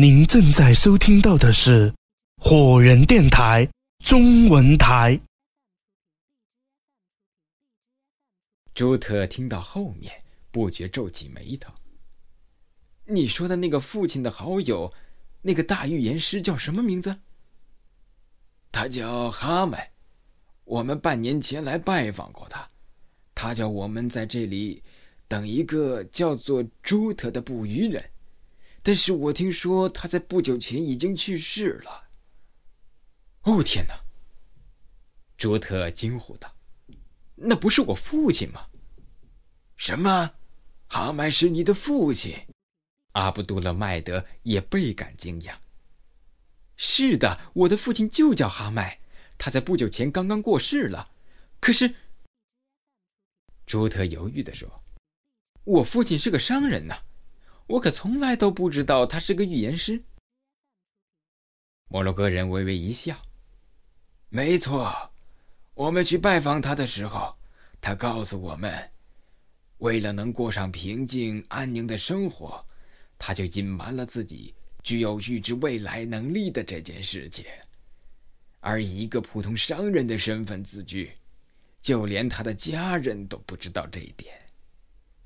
您正在收听到的是火人电台中文台。朱特听到后面，不觉皱起眉头。你说的那个父亲的好友，那个大预言师叫什么名字？他叫哈门，我们半年前来拜访过他，他叫我们在这里等一个叫做朱特的捕鱼人。但是我听说他在不久前已经去世了。哦天哪！朱特惊呼道：“那不是我父亲吗？”什么？哈麦是你的父亲？阿卜杜勒麦德也倍感惊讶。是的，我的父亲就叫哈麦，他在不久前刚刚过世了。可是，朱特犹豫的说：“我父亲是个商人呐。”我可从来都不知道他是个预言师。摩洛哥人微微一笑：“没错，我们去拜访他的时候，他告诉我们，为了能过上平静安宁的生活，他就隐瞒了自己具有预知未来能力的这件事情，而以一个普通商人的身份自居，就连他的家人都不知道这一点。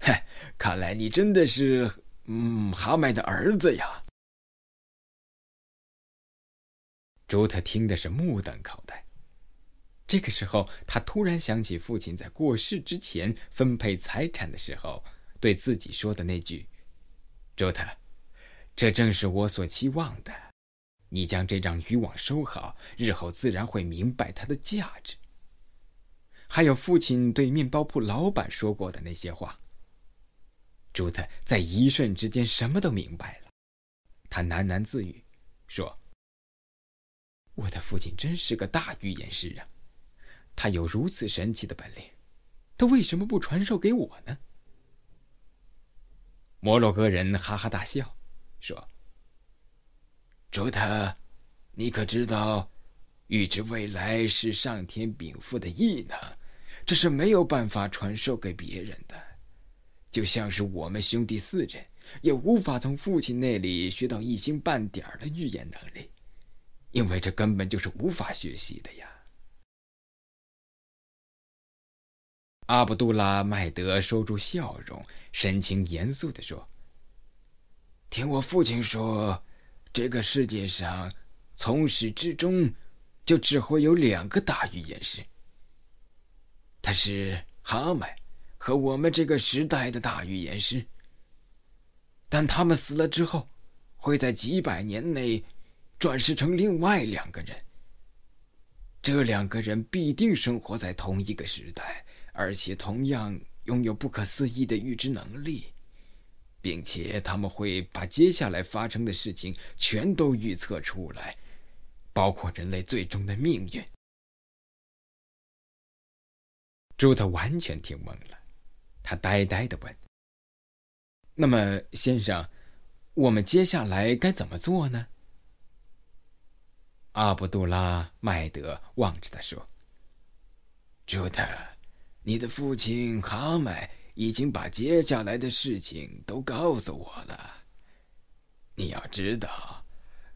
嗨，看来你真的是……”嗯，哈麦的儿子呀。朱特听的是目瞪口呆。这个时候，他突然想起父亲在过世之前分配财产的时候对自己说的那句：“朱特，这正是我所期望的。你将这张渔网收好，日后自然会明白它的价值。”还有父亲对面包铺老板说过的那些话。朱特在一瞬之间什么都明白了，他喃喃自语，说：“我的父亲真是个大预言师啊！他有如此神奇的本领，他为什么不传授给我呢？”摩洛哥人哈哈大笑，说：“朱特，你可知道，预知未来是上天禀赋的异能，这是没有办法传授给别人的。”就像是我们兄弟四人，也无法从父亲那里学到一星半点的预言能力，因为这根本就是无法学习的呀。阿卜杜拉麦德收住笑容，神情严肃的说：“听我父亲说，这个世界上从始至终就只会有两个大预言师，他是哈麦。”和我们这个时代的大预言师，但他们死了之后，会在几百年内转世成另外两个人。这两个人必定生活在同一个时代，而且同样拥有不可思议的预知能力，并且他们会把接下来发生的事情全都预测出来，包括人类最终的命运。朱特完全听懵了。他呆呆的问：“那么，先生，我们接下来该怎么做呢？”阿卜杜拉麦德望着他说：“朱特，你的父亲哈麦已经把接下来的事情都告诉我了。你要知道，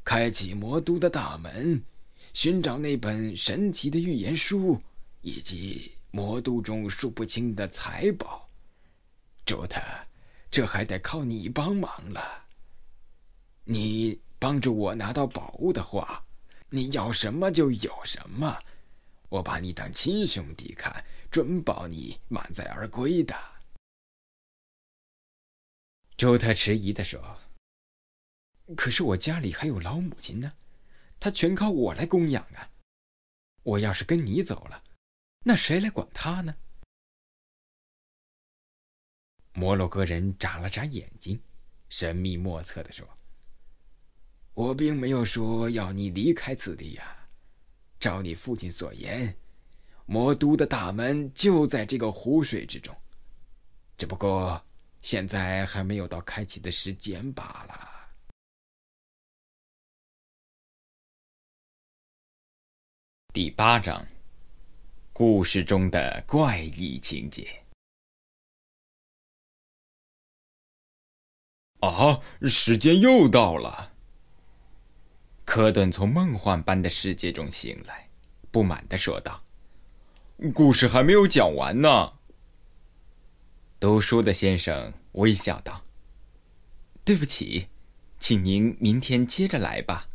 开启魔都的大门，寻找那本神奇的预言书，以及魔都中数不清的财宝。”周特，这还得靠你帮忙了。你帮助我拿到宝物的话，你要什么就有什么，我把你当亲兄弟看，准保你满载而归的。周特迟疑的说：“可是我家里还有老母亲呢，她全靠我来供养啊。我要是跟你走了，那谁来管她呢？”摩洛哥人眨了眨眼睛，神秘莫测的说：“我并没有说要你离开此地呀。照你父亲所言，魔都的大门就在这个湖水之中，只不过现在还没有到开启的时间罢了。”第八章，故事中的怪异情节。啊，时间又到了！科顿从梦幻般的世界中醒来，不满地说道：“故事还没有讲完呢。”读书的先生微笑道：“对不起，请您明天接着来吧，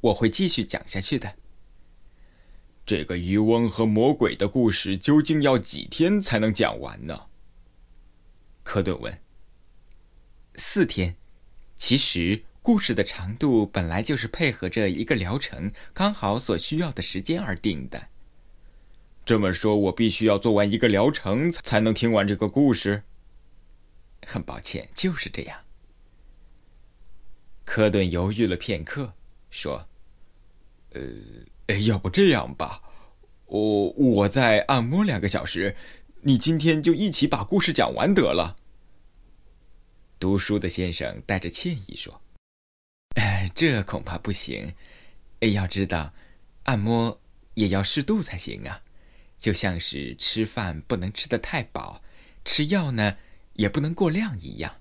我会继续讲下去的。”这个渔翁和魔鬼的故事究竟要几天才能讲完呢？科顿问。四天，其实故事的长度本来就是配合着一个疗程刚好所需要的时间而定的。这么说，我必须要做完一个疗程才能听完这个故事。很抱歉，就是这样。科顿犹豫了片刻，说：“呃。”，要不这样吧，我我再按摩两个小时，你今天就一起把故事讲完得了。读书的先生带着歉意说：“，这恐怕不行。哎，要知道，按摩也要适度才行啊，就像是吃饭不能吃的太饱，吃药呢也不能过量一样。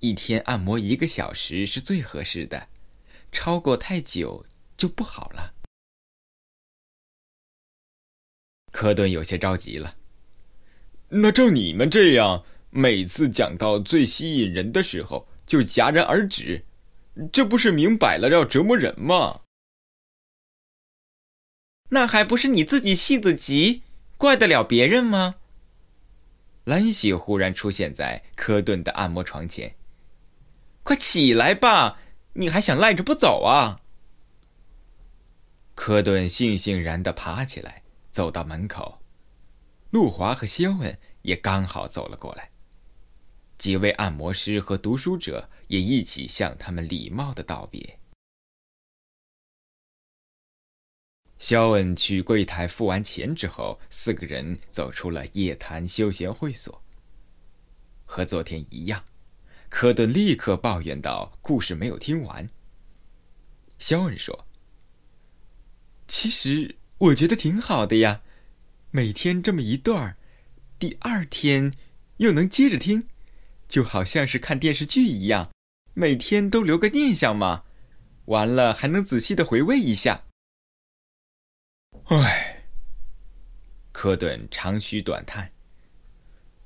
一天按摩一个小时是最合适的，超过太久就不好了。”科顿有些着急了。那照你们这样，每次讲到最吸引人的时候就戛然而止，这不是明摆了要折磨人吗？那还不是你自己性子急，怪得了别人吗？兰喜忽然出现在科顿的按摩床前。快起来吧，你还想赖着不走啊？科顿悻悻然的爬起来。走到门口，路华和肖恩也刚好走了过来。几位按摩师和读书者也一起向他们礼貌的道别。肖恩去柜台付完钱之后，四个人走出了夜谈休闲会所。和昨天一样，科顿立刻抱怨道：“故事没有听完。”肖恩说：“其实……”我觉得挺好的呀，每天这么一段儿，第二天又能接着听，就好像是看电视剧一样，每天都留个念想嘛。完了还能仔细的回味一下。唉，科顿长吁短叹。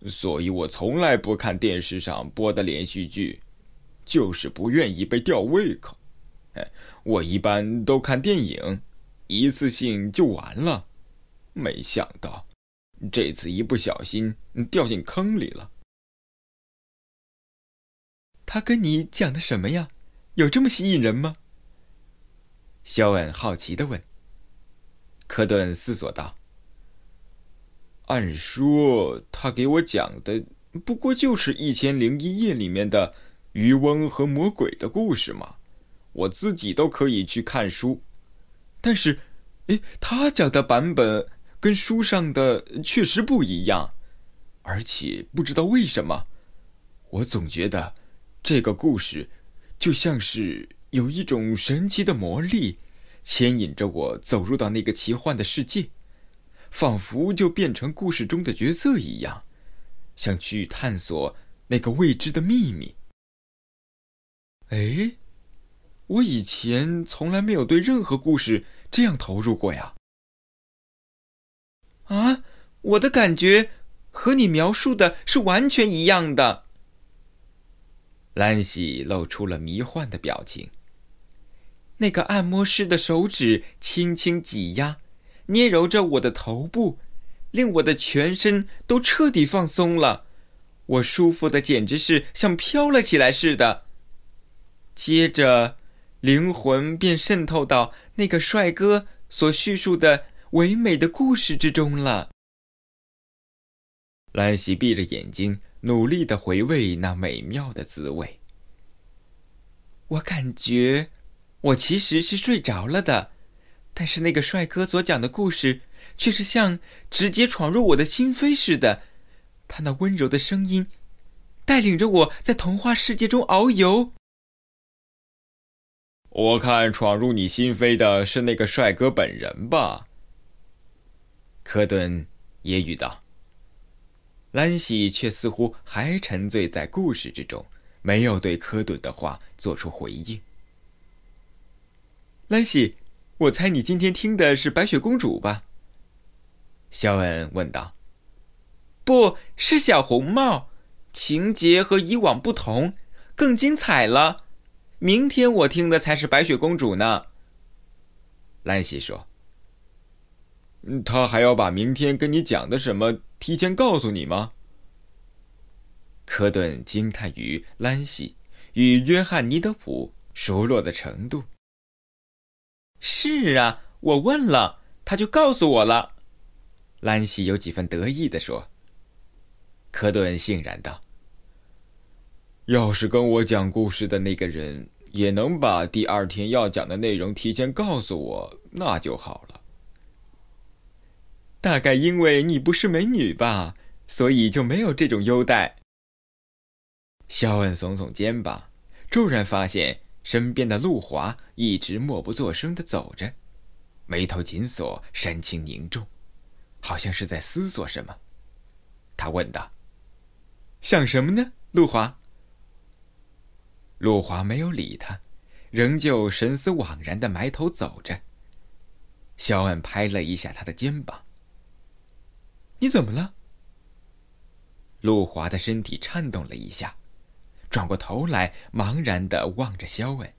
所以我从来不看电视上播的连续剧，就是不愿意被吊胃口。我一般都看电影。一次性就完了，没想到这次一不小心掉进坑里了。他跟你讲的什么呀？有这么吸引人吗？肖恩好奇的问。科顿思索道：“按说他给我讲的不过就是《一千零一夜》里面的渔翁和魔鬼的故事嘛，我自己都可以去看书。”但是，哎，他讲的版本跟书上的确实不一样，而且不知道为什么，我总觉得这个故事就像是有一种神奇的魔力，牵引着我走入到那个奇幻的世界，仿佛就变成故事中的角色一样，想去探索那个未知的秘密。哎。我以前从来没有对任何故事这样投入过呀！啊，我的感觉和你描述的是完全一样的。兰喜露出了迷幻的表情。那个按摩师的手指轻轻挤压、捏揉着我的头部，令我的全身都彻底放松了，我舒服的简直是像飘了起来似的。接着。灵魂便渗透到那个帅哥所叙述的唯美的故事之中了。兰喜闭着眼睛，努力的回味那美妙的滋味。我感觉，我其实是睡着了的，但是那个帅哥所讲的故事，却是像直接闯入我的心扉似的。他那温柔的声音，带领着我在童话世界中遨游。我看闯入你心扉的是那个帅哥本人吧？科顿揶揄道。兰喜却似乎还沉醉在故事之中，没有对科顿的话做出回应。兰西，我猜你今天听的是《白雪公主》吧？肖恩问道。不是小红帽，情节和以往不同，更精彩了。明天我听的才是《白雪公主》呢。兰西说。他还要把明天跟你讲的什么提前告诉你吗？科顿惊叹于兰西与约翰尼德普熟络的程度。是啊，我问了，他就告诉我了。兰西有几分得意的说。科顿欣然道：“要是跟我讲故事的那个人也能把第二天要讲的内容提前告诉我，那就好了。”大概因为你不是美女吧，所以就没有这种优待。肖恩耸耸肩膀，骤然发现身边的陆华一直默不作声的走着，眉头紧锁，神情凝重，好像是在思索什么。他问道：“想什么呢，陆华？”陆华没有理他，仍旧神思惘然的埋头走着。肖恩拍了一下他的肩膀。你怎么了？陆华的身体颤动了一下，转过头来，茫然的望着肖恩。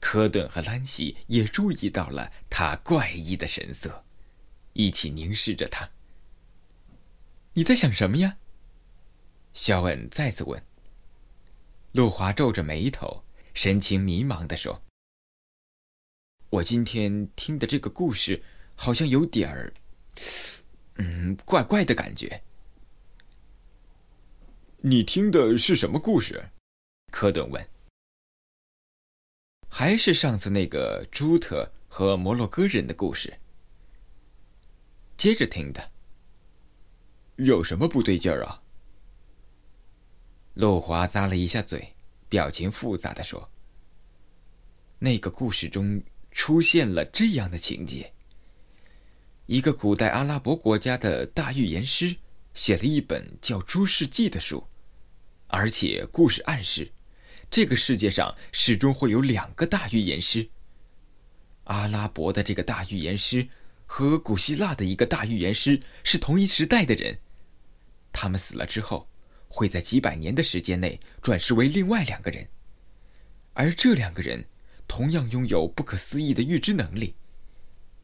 科顿和兰西也注意到了他怪异的神色，一起凝视着他。你在想什么呀？肖恩再次问。陆华皱着眉头，神情迷茫的说：“我今天听的这个故事，好像有点儿……”嗯，怪怪的感觉。你听的是什么故事？科顿问。还是上次那个朱特和摩洛哥人的故事。接着听的。有什么不对劲儿啊？陆华咂了一下嘴，表情复杂的说：“那个故事中出现了这样的情节。”一个古代阿拉伯国家的大预言师写了一本叫《诸世纪》的书，而且故事暗示，这个世界上始终会有两个大预言师。阿拉伯的这个大预言师和古希腊的一个大预言师是同一时代的人，他们死了之后，会在几百年的时间内转世为另外两个人，而这两个人同样拥有不可思议的预知能力，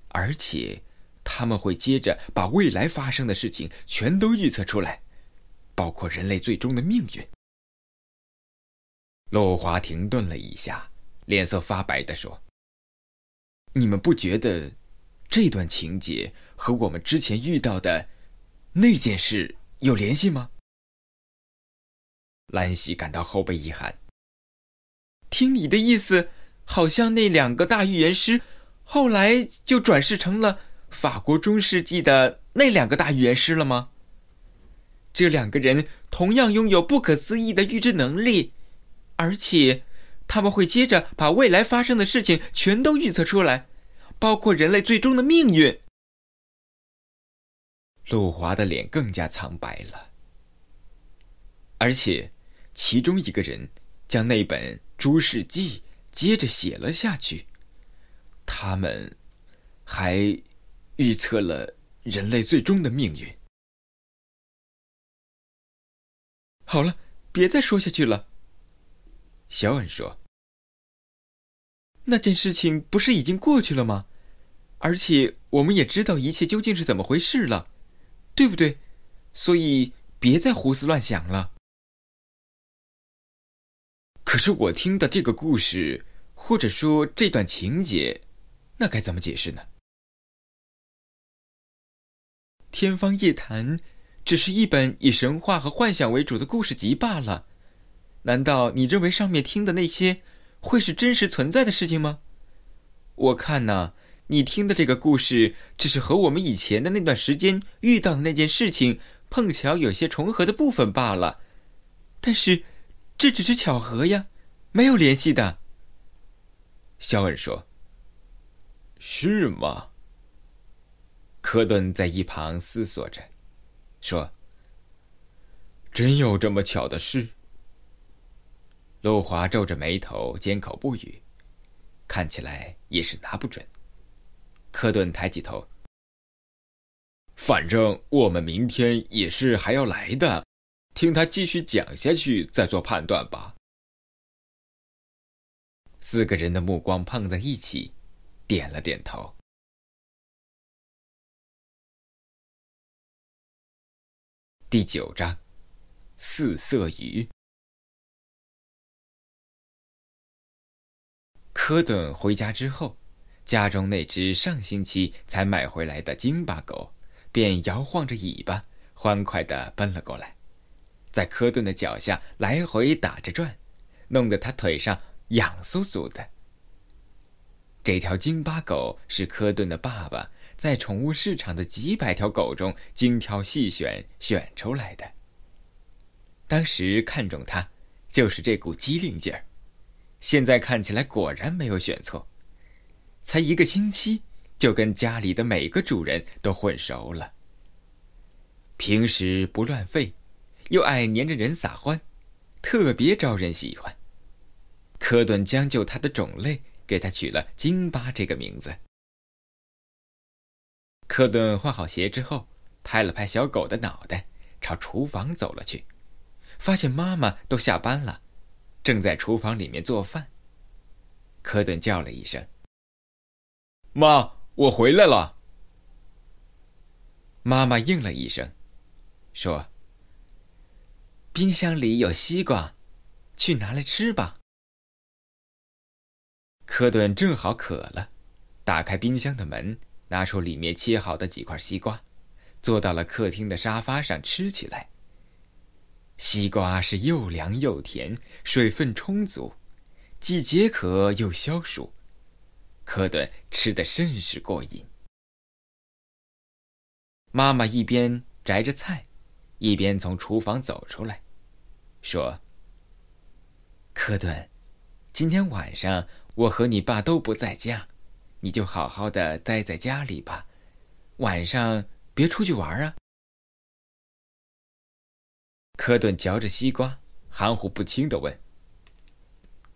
而且。他们会接着把未来发生的事情全都预测出来，包括人类最终的命运。洛华停顿了一下，脸色发白的说：“你们不觉得这段情节和我们之前遇到的那件事有联系吗？”兰西感到后背一寒。听你的意思，好像那两个大预言师后来就转世成了。法国中世纪的那两个大预言师了吗？这两个人同样拥有不可思议的预知能力，而且他们会接着把未来发生的事情全都预测出来，包括人类最终的命运。陆华的脸更加苍白了，而且其中一个人将那本《诸世纪》接着写了下去，他们还。预测了人类最终的命运。好了，别再说下去了。小恩说：“那件事情不是已经过去了吗？而且我们也知道一切究竟是怎么回事了，对不对？所以别再胡思乱想了。”可是我听的这个故事，或者说这段情节，那该怎么解释呢？《天方夜谭》只是一本以神话和幻想为主的故事集罢了。难道你认为上面听的那些会是真实存在的事情吗？我看呢，你听的这个故事只是和我们以前的那段时间遇到的那件事情碰巧有些重合的部分罢了。但是，这只是巧合呀，没有联系的。肖恩说：“是吗？”科顿在一旁思索着，说：“真有这么巧的事？”陆华皱着眉头，缄口不语。看起来也是拿不准。科顿抬起头，反正我们明天也是还要来的，听他继续讲下去再做判断吧。四个人的目光碰在一起，点了点头。第九章，四色鱼。科顿回家之后，家中那只上星期才买回来的金巴狗，便摇晃着尾巴，欢快地奔了过来，在科顿的脚下来回打着转，弄得他腿上痒酥酥的。这条金巴狗是科顿的爸爸。在宠物市场的几百条狗中精挑细选选出来的。当时看中它，就是这股机灵劲儿。现在看起来果然没有选错。才一个星期，就跟家里的每个主人都混熟了。平时不乱吠，又爱黏着人撒欢，特别招人喜欢。科顿将就它的种类，给它取了“金巴”这个名字。科顿换好鞋之后，拍了拍小狗的脑袋，朝厨房走了去，发现妈妈都下班了，正在厨房里面做饭。科顿叫了一声：“妈，我回来了。”妈妈应了一声，说：“冰箱里有西瓜，去拿来吃吧。”科顿正好渴了，打开冰箱的门。拿出里面切好的几块西瓜，坐到了客厅的沙发上吃起来。西瓜是又凉又甜，水分充足，既解渴又消暑。科顿吃的甚是过瘾。妈妈一边摘着菜，一边从厨房走出来，说：“科顿，今天晚上我和你爸都不在家。”你就好好的待在家里吧，晚上别出去玩啊。科顿嚼着西瓜，含糊不清的问：“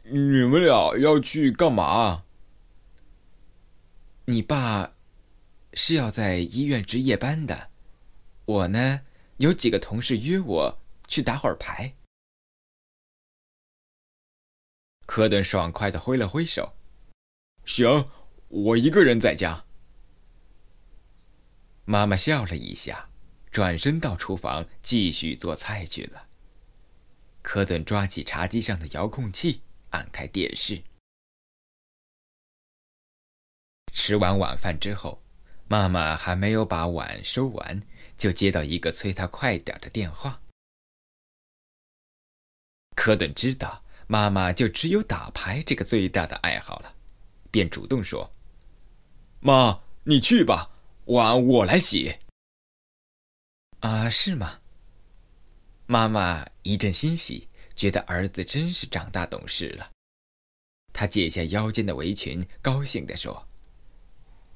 你们俩要去干嘛？”你爸是要在医院值夜班的，我呢有几个同事约我去打会儿牌。科顿爽快的挥了挥手：“行。”我一个人在家。妈妈笑了一下，转身到厨房继续做菜去了。科顿抓起茶几上的遥控器，按开电视。吃完晚饭之后，妈妈还没有把碗收完，就接到一个催他快点的电话。科顿知道妈妈就只有打牌这个最大的爱好了，便主动说。妈，你去吧，碗我来洗。啊，是吗？妈妈一阵欣喜，觉得儿子真是长大懂事了。她解下腰间的围裙，高兴地说：“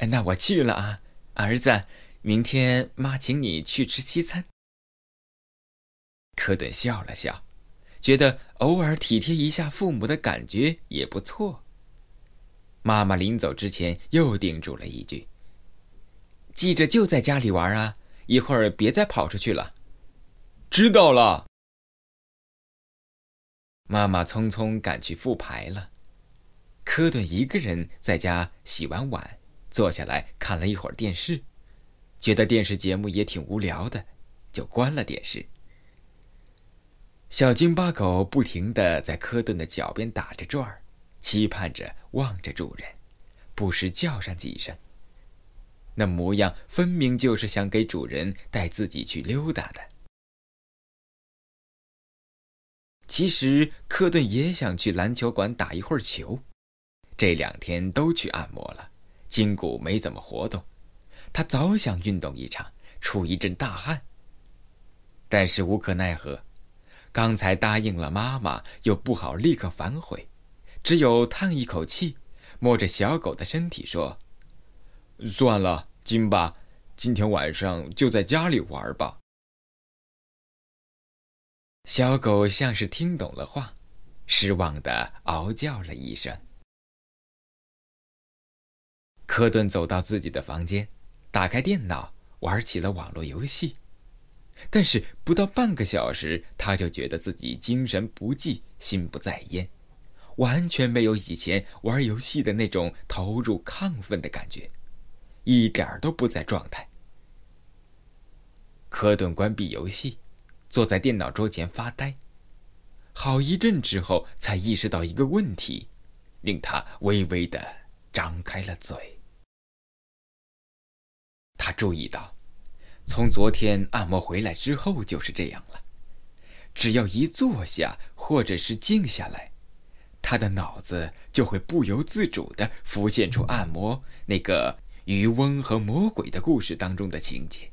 那我去了啊，儿子，明天妈请你去吃西餐。”科顿笑了笑，觉得偶尔体贴一下父母的感觉也不错。妈妈临走之前又叮嘱了一句：“记着就在家里玩啊，一会儿别再跑出去了。”知道了。妈妈匆匆赶去复牌了。科顿一个人在家洗完碗，坐下来看了一会儿电视，觉得电视节目也挺无聊的，就关了电视。小金巴狗不停的在科顿的脚边打着转儿。期盼着，望着主人，不时叫上几声。那模样分明就是想给主人带自己去溜达的。其实科顿也想去篮球馆打一会儿球，这两天都去按摩了，筋骨没怎么活动，他早想运动一场，出一阵大汗。但是无可奈何，刚才答应了妈妈，又不好立刻反悔。只有叹一口气，摸着小狗的身体说：“算了，金巴，今天晚上就在家里玩吧。”小狗像是听懂了话，失望的嗷叫了一声。科顿走到自己的房间，打开电脑，玩起了网络游戏。但是不到半个小时，他就觉得自己精神不济，心不在焉，完全没有以前玩游戏的那种投入亢奋的感觉，一点儿都不在状态。科顿关闭游戏，坐在电脑桌前发呆。好一阵之后，才意识到一个问题，令他微微的张开了嘴。他注意到，从昨天按摩回来之后就是这样了。只要一坐下，或者是静下来，他的脑子就会不由自主的浮现出按摩那个渔翁和魔鬼的故事当中的情节。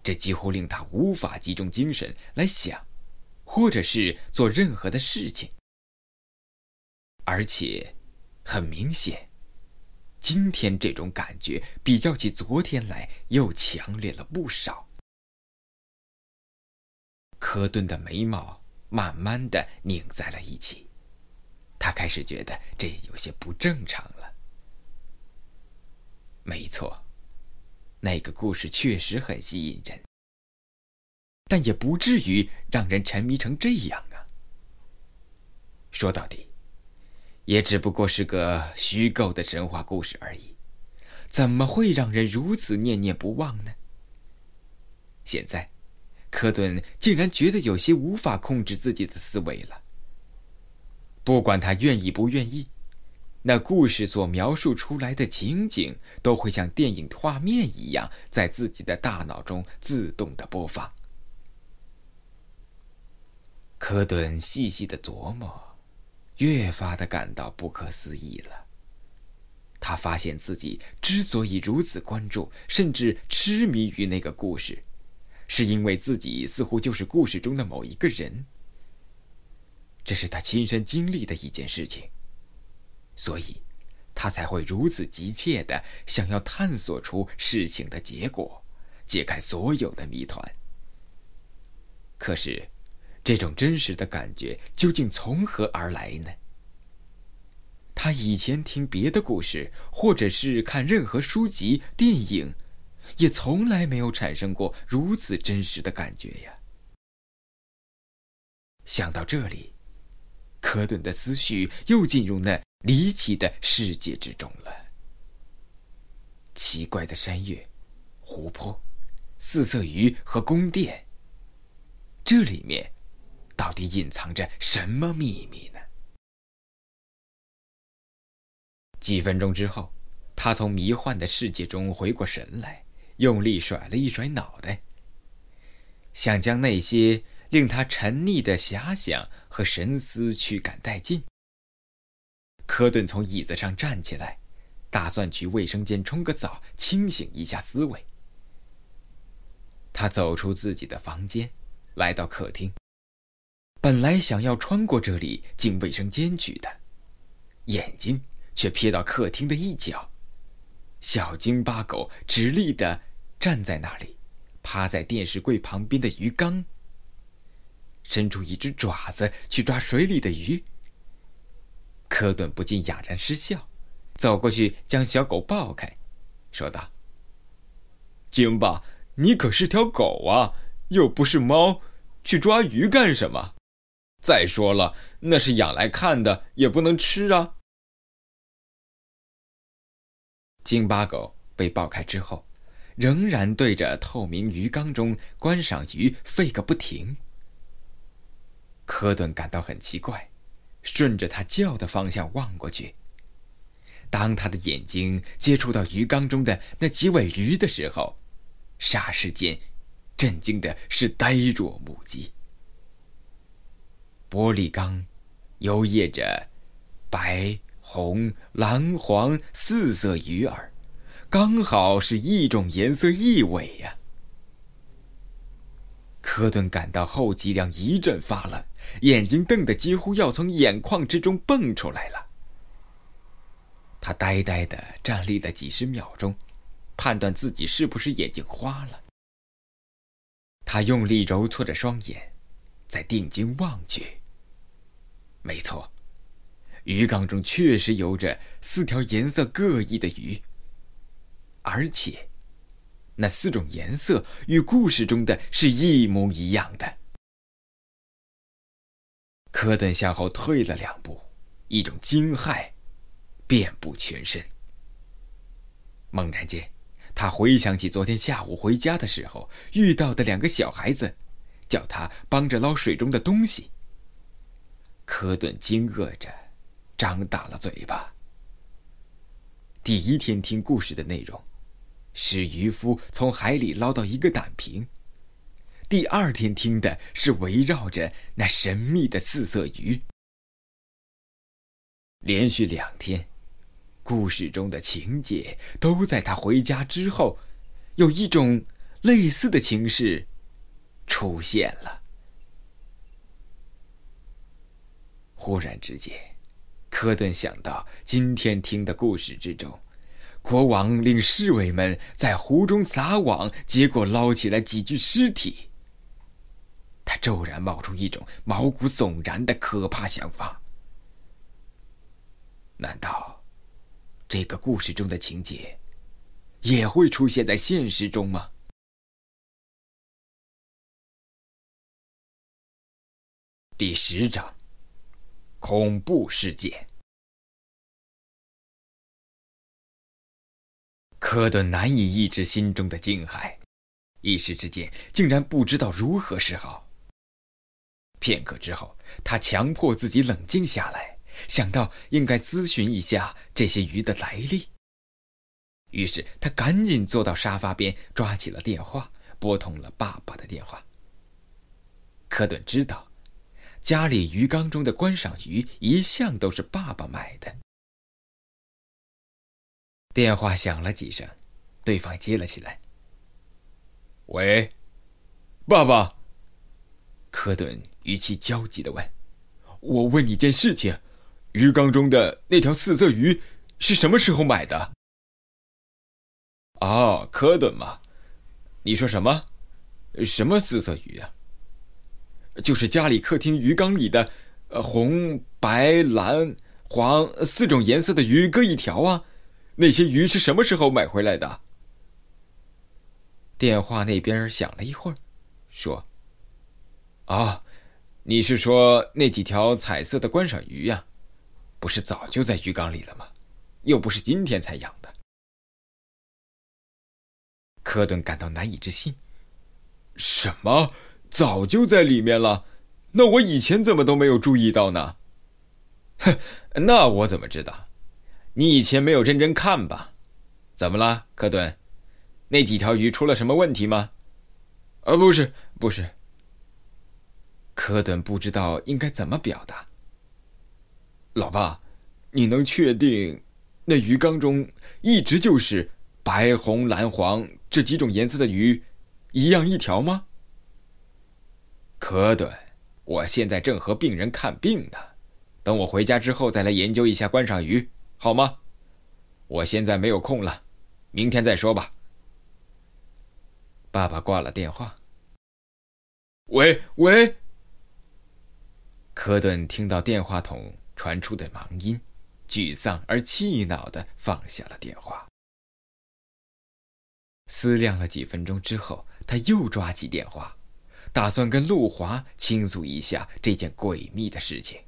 这几乎令他无法集中精神来想，或者是做任何的事情。而且，很明显，今天这种感觉比较起昨天来又强烈了不少。科顿的眉毛慢慢的拧在了一起，他开始觉得这有些不正常了。没错。那个故事确实很吸引人，但也不至于让人沉迷成这样啊。说到底，也只不过是个虚构的神话故事而已，怎么会让人如此念念不忘呢？现在，科顿竟然觉得有些无法控制自己的思维了。不管他愿意不愿意。那故事所描述出来的情景，都会像电影画面一样，在自己的大脑中自动的播放。科顿细细的琢磨，越发的感到不可思议了。他发现自己之所以如此关注，甚至痴迷于那个故事，是因为自己似乎就是故事中的某一个人。这是他亲身经历的一件事情。所以，他才会如此急切的想要探索出事情的结果，解开所有的谜团。可是，这种真实的感觉究竟从何而来呢？他以前听别的故事，或者是看任何书籍、电影，也从来没有产生过如此真实的感觉呀。想到这里，科顿的思绪又进入那。离奇的世界之中了。奇怪的山岳、湖泊、四色鱼和宫殿，这里面到底隐藏着什么秘密呢？几分钟之后，他从迷幻的世界中回过神来，用力甩了一甩脑袋，想将那些令他沉溺的遐想和神思驱赶殆尽。科顿从椅子上站起来，打算去卫生间冲个澡，清醒一下思维。他走出自己的房间，来到客厅。本来想要穿过这里进卫生间去的，眼睛却瞥到客厅的一角，小京巴狗直立的站在那里，趴在电视柜旁边的鱼缸，伸出一只爪子去抓水里的鱼。科顿不禁哑然失笑，走过去将小狗抱开，说道：“京巴，你可是条狗啊，又不是猫，去抓鱼干什么？再说了，那是养来看的，也不能吃啊。”京巴狗被抱开之后，仍然对着透明鱼缸中观赏鱼吠个不停。科顿感到很奇怪。顺着他叫的方向望过去，当他的眼睛接触到鱼缸中的那几尾鱼的时候，霎时间，震惊的是呆若木鸡。玻璃缸游曳着白、红、蓝、黄四色鱼儿，刚好是一种颜色一尾呀。科顿感到后脊梁一阵发冷。眼睛瞪得几乎要从眼眶之中蹦出来了。他呆呆的站立了几十秒钟，判断自己是不是眼睛花了。他用力揉搓着双眼，在定睛望去。没错，鱼缸中确实游着四条颜色各异的鱼，而且，那四种颜色与故事中的是一模一样的。科顿向后退了两步，一种惊骇遍布全身。猛然间，他回想起昨天下午回家的时候遇到的两个小孩子，叫他帮着捞水中的东西。科顿惊愕着，张大了嘴巴。第一天听故事的内容，是渔夫从海里捞到一个胆瓶；第二天听的是围绕着那神秘的四色鱼。连续两天，故事中的情节都在他回家之后，有一种类似的情势出现了。忽然之间。科顿想到今天听的故事之中，国王令侍卫们在湖中撒网，结果捞起来几具尸体。骤然冒出一种毛骨悚然的可怕想法：难道这个故事中的情节也会出现在现实中吗？第十章。恐怖事件。科顿难以抑制心中的惊骇，一时之间竟然不知道如何是好。片刻之后，他强迫自己冷静下来，想到应该咨询一下这些鱼的来历。于是他赶紧坐到沙发边，抓起了电话，拨通了爸爸的电话。科顿知道。家里鱼缸中的观赏鱼一向都是爸爸买的。电话响了几声，对方接了起来。喂，爸爸。科顿语气焦急的问：“我问你件事情，鱼缸中的那条四色鱼是什么时候买的？”哦，科顿嘛，你说什么？什么四色鱼啊？就是家里客厅鱼缸里的，呃，红、白、蓝、黄四种颜色的鱼各一条啊。那些鱼是什么时候买回来的？电话那边响了一会儿，说：“啊，你是说那几条彩色的观赏鱼呀？不是早就在鱼缸里了吗？又不是今天才养的。”科顿感到难以置信：“什么？”早就在里面了，那我以前怎么都没有注意到呢？哼，那我怎么知道？你以前没有认真看吧？怎么了，科顿？那几条鱼出了什么问题吗？啊，不是，不是。科顿不知道应该怎么表达。老爸，你能确定那鱼缸中一直就是白、红、蓝、黄这几种颜色的鱼，一样一条吗？科顿，我现在正和病人看病呢，等我回家之后再来研究一下观赏鱼，好吗？我现在没有空了，明天再说吧。爸爸挂了电话。喂喂。科顿听到电话筒传出的忙音，沮丧而气恼的放下了电话。思量了几分钟之后，他又抓起电话。打算跟陆华倾诉一下这件诡秘的事情。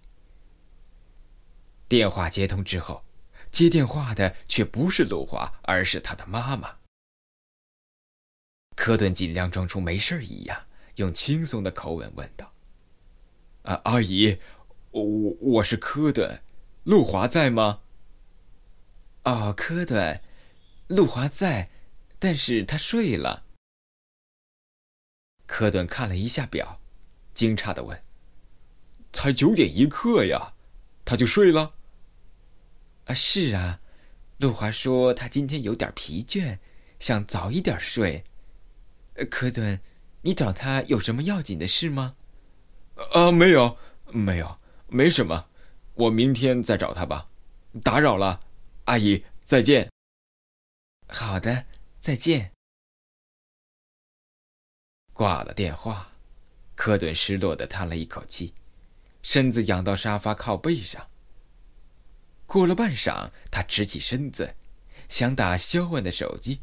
电话接通之后，接电话的却不是陆华，而是他的妈妈。科顿尽量装出没事一样，用轻松的口吻问道：“啊，阿姨，我我是科顿，陆华在吗？”“哦，科顿，陆华在，但是他睡了。”科顿看了一下表，惊诧的问：“才九点一刻呀，他就睡了？”“啊，是啊，陆华说他今天有点疲倦，想早一点睡。”“科顿，你找他有什么要紧的事吗？”“啊，没有，没有，没什么，我明天再找他吧。打扰了，阿姨，再见。”“好的，再见。”挂了电话，科顿失落的叹了一口气，身子仰到沙发靠背上。过了半晌，他直起身子，想打肖恩的手机。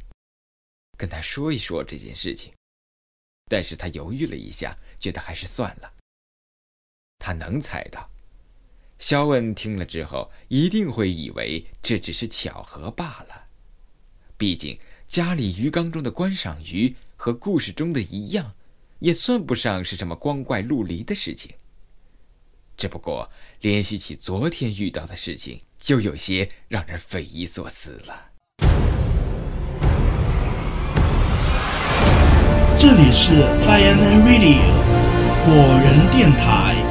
跟他说一说这件事情，但是他犹豫了一下，觉得还是算了。他能猜到，肖恩听了之后一定会以为这只是巧合罢了。毕竟家里鱼缸中的观赏鱼和故事中的一样，也算不上是什么光怪陆离的事情。只不过联系起昨天遇到的事情，就有些让人匪夷所思了。这里是 Fireman Radio 火人电台。